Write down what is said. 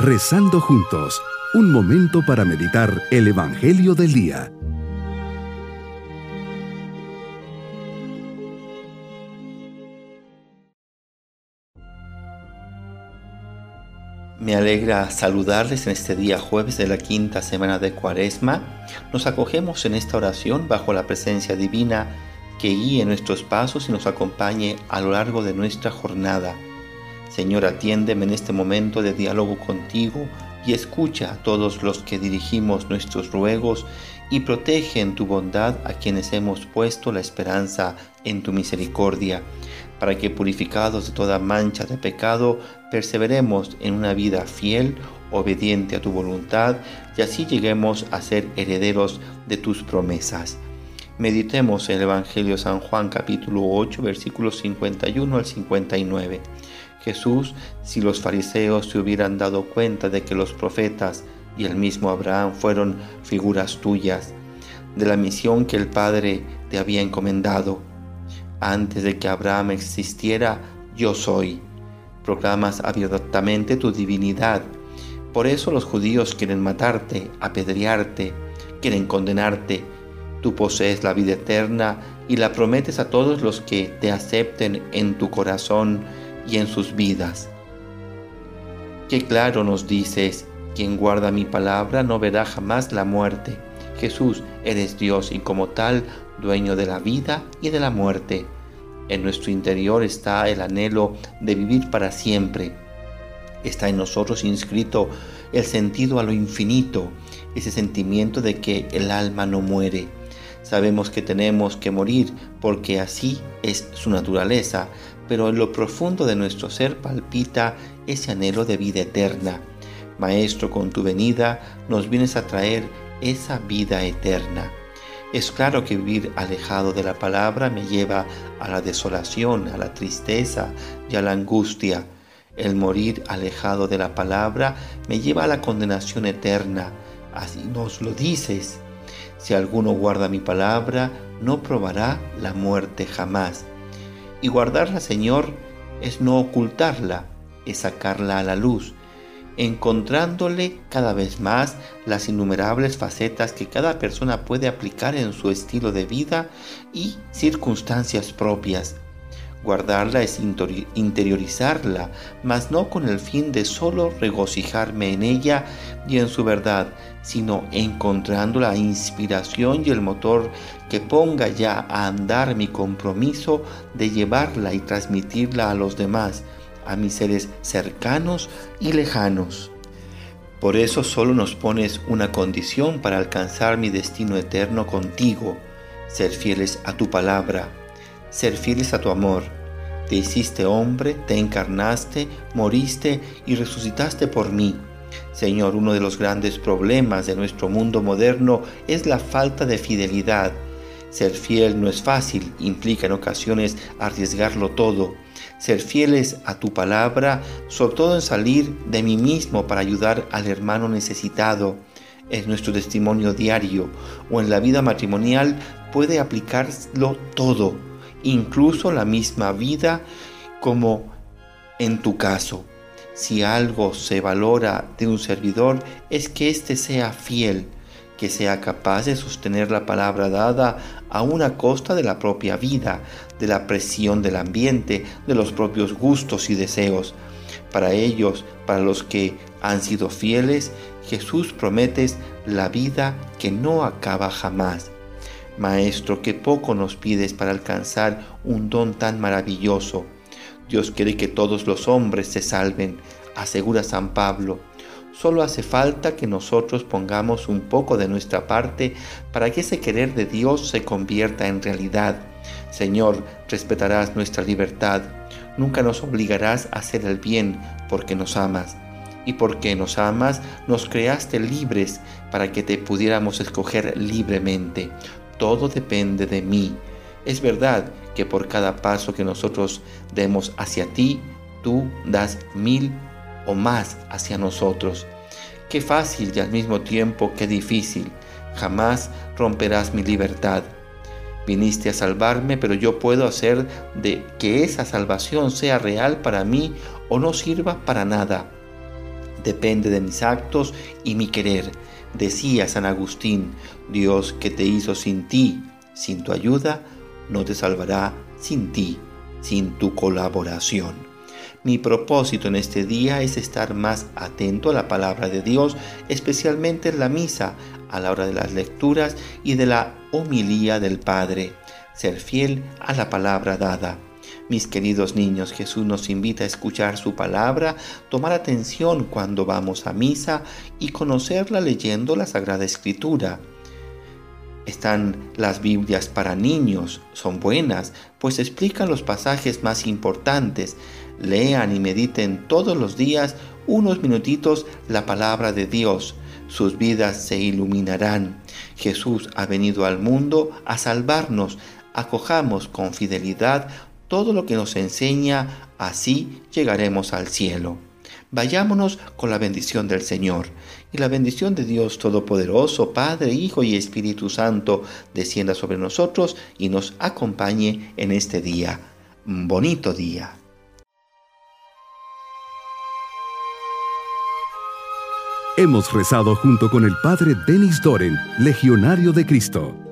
Rezando juntos, un momento para meditar el Evangelio del Día. Me alegra saludarles en este día jueves de la quinta semana de Cuaresma. Nos acogemos en esta oración bajo la presencia divina que guíe nuestros pasos y nos acompañe a lo largo de nuestra jornada. Señor, atiéndeme en este momento de diálogo contigo y escucha a todos los que dirigimos nuestros ruegos y protege en tu bondad a quienes hemos puesto la esperanza en tu misericordia, para que purificados de toda mancha de pecado, perseveremos en una vida fiel, obediente a tu voluntad, y así lleguemos a ser herederos de tus promesas. Meditemos el Evangelio de San Juan capítulo 8 versículos 51 al 59. Jesús, si los fariseos se hubieran dado cuenta de que los profetas y el mismo Abraham fueron figuras tuyas, de la misión que el Padre te había encomendado, antes de que Abraham existiera, yo soy. Proclamas abiertamente tu divinidad. Por eso los judíos quieren matarte, apedrearte, quieren condenarte Tú posees la vida eterna y la prometes a todos los que te acepten en tu corazón y en sus vidas. Qué claro nos dices, quien guarda mi palabra no verá jamás la muerte. Jesús, eres Dios y como tal, dueño de la vida y de la muerte. En nuestro interior está el anhelo de vivir para siempre. Está en nosotros inscrito el sentido a lo infinito, ese sentimiento de que el alma no muere Sabemos que tenemos que morir porque así es su naturaleza, pero en lo profundo de nuestro ser palpita ese anhelo de vida eterna. Maestro, con tu venida nos vienes a traer esa vida eterna. Es claro que vivir alejado de la palabra me lleva a la desolación, a la tristeza y a la angustia. El morir alejado de la palabra me lleva a la condenación eterna. Así nos lo dices. Si alguno guarda mi palabra, no probará la muerte jamás. Y guardarla, Señor, es no ocultarla, es sacarla a la luz, encontrándole cada vez más las innumerables facetas que cada persona puede aplicar en su estilo de vida y circunstancias propias. Guardarla es interiorizarla, mas no con el fin de solo regocijarme en ella y en su verdad, sino encontrando la inspiración y el motor que ponga ya a andar mi compromiso de llevarla y transmitirla a los demás, a mis seres cercanos y lejanos. Por eso solo nos pones una condición para alcanzar mi destino eterno contigo, ser fieles a tu palabra ser fieles a tu amor. Te hiciste hombre, te encarnaste, moriste y resucitaste por mí. Señor, uno de los grandes problemas de nuestro mundo moderno es la falta de fidelidad. Ser fiel no es fácil, implica en ocasiones arriesgarlo todo. Ser fieles a tu palabra, sobre todo en salir de mí mismo para ayudar al hermano necesitado, es nuestro testimonio diario o en la vida matrimonial puede aplicarlo todo incluso la misma vida como en tu caso. Si algo se valora de un servidor es que éste sea fiel, que sea capaz de sostener la palabra dada a una costa de la propia vida, de la presión del ambiente, de los propios gustos y deseos. Para ellos, para los que han sido fieles, Jesús promete la vida que no acaba jamás. Maestro, que poco nos pides para alcanzar un don tan maravilloso. Dios quiere que todos los hombres se salven, asegura San Pablo. Solo hace falta que nosotros pongamos un poco de nuestra parte para que ese querer de Dios se convierta en realidad. Señor, respetarás nuestra libertad. Nunca nos obligarás a hacer el bien porque nos amas. Y porque nos amas, nos creaste libres para que te pudiéramos escoger libremente todo depende de mí. Es verdad que por cada paso que nosotros demos hacia ti, tú das mil o más hacia nosotros. Qué fácil y al mismo tiempo qué difícil. Jamás romperás mi libertad. Viniste a salvarme, pero yo puedo hacer de que esa salvación sea real para mí o no sirva para nada. Depende de mis actos y mi querer. Decía San Agustín, Dios que te hizo sin ti, sin tu ayuda, no te salvará sin ti, sin tu colaboración. Mi propósito en este día es estar más atento a la palabra de Dios, especialmente en la misa, a la hora de las lecturas y de la homilía del Padre. Ser fiel a la palabra dada. Mis queridos niños, Jesús nos invita a escuchar su palabra, tomar atención cuando vamos a misa y conocerla leyendo la Sagrada Escritura. Están las Biblias para niños, son buenas, pues explican los pasajes más importantes. Lean y mediten todos los días unos minutitos la palabra de Dios. Sus vidas se iluminarán. Jesús ha venido al mundo a salvarnos. Acojamos con fidelidad todo lo que nos enseña, así llegaremos al cielo. Vayámonos con la bendición del Señor. Y la bendición de Dios Todopoderoso, Padre, Hijo y Espíritu Santo, descienda sobre nosotros y nos acompañe en este día. Bonito día. Hemos rezado junto con el Padre Denis Doren, Legionario de Cristo.